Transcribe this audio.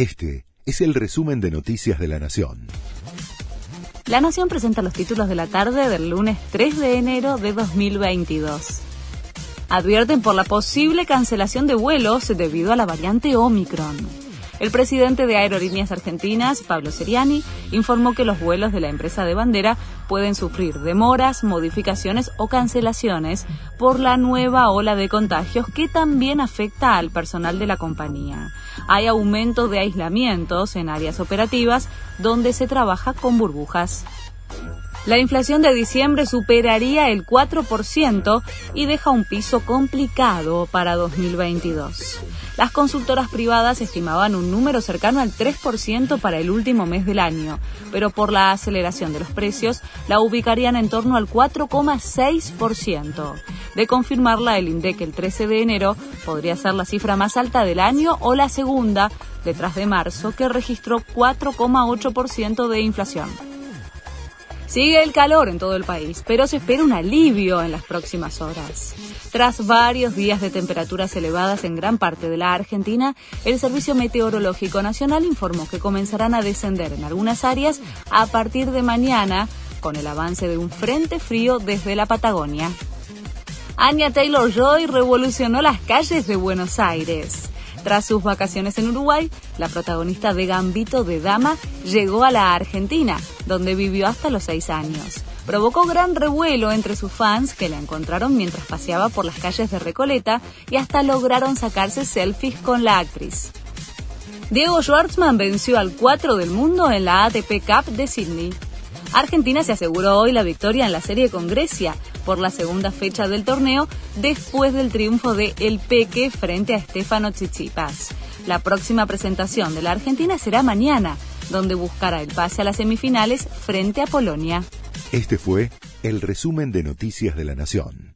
Este es el resumen de Noticias de la Nación. La Nación presenta los títulos de la tarde del lunes 3 de enero de 2022. Advierten por la posible cancelación de vuelos debido a la variante Omicron. El presidente de Aerolíneas Argentinas, Pablo Seriani, informó que los vuelos de la empresa de bandera pueden sufrir demoras, modificaciones o cancelaciones por la nueva ola de contagios que también afecta al personal de la compañía. Hay aumento de aislamientos en áreas operativas donde se trabaja con burbujas. La inflación de diciembre superaría el 4% y deja un piso complicado para 2022. Las consultoras privadas estimaban un número cercano al 3% para el último mes del año, pero por la aceleración de los precios la ubicarían en torno al 4,6%. De confirmarla, el INDEC el 13 de enero podría ser la cifra más alta del año o la segunda, detrás de marzo, que registró 4,8% de inflación. Sigue el calor en todo el país, pero se espera un alivio en las próximas horas. Tras varios días de temperaturas elevadas en gran parte de la Argentina, el Servicio Meteorológico Nacional informó que comenzarán a descender en algunas áreas a partir de mañana con el avance de un frente frío desde la Patagonia. Anya Taylor Joy revolucionó las calles de Buenos Aires. Tras sus vacaciones en Uruguay, la protagonista de Gambito de Dama llegó a la Argentina, donde vivió hasta los seis años. Provocó gran revuelo entre sus fans que la encontraron mientras paseaba por las calles de Recoleta y hasta lograron sacarse selfies con la actriz. Diego Schwartzman venció al 4 del mundo en la ATP Cup de Sydney. Argentina se aseguró hoy la victoria en la serie con Grecia por la segunda fecha del torneo después del triunfo de El Peque frente a Stefano Tsitsipas. La próxima presentación de la Argentina será mañana, donde buscará el pase a las semifinales frente a Polonia. Este fue el resumen de Noticias de la Nación.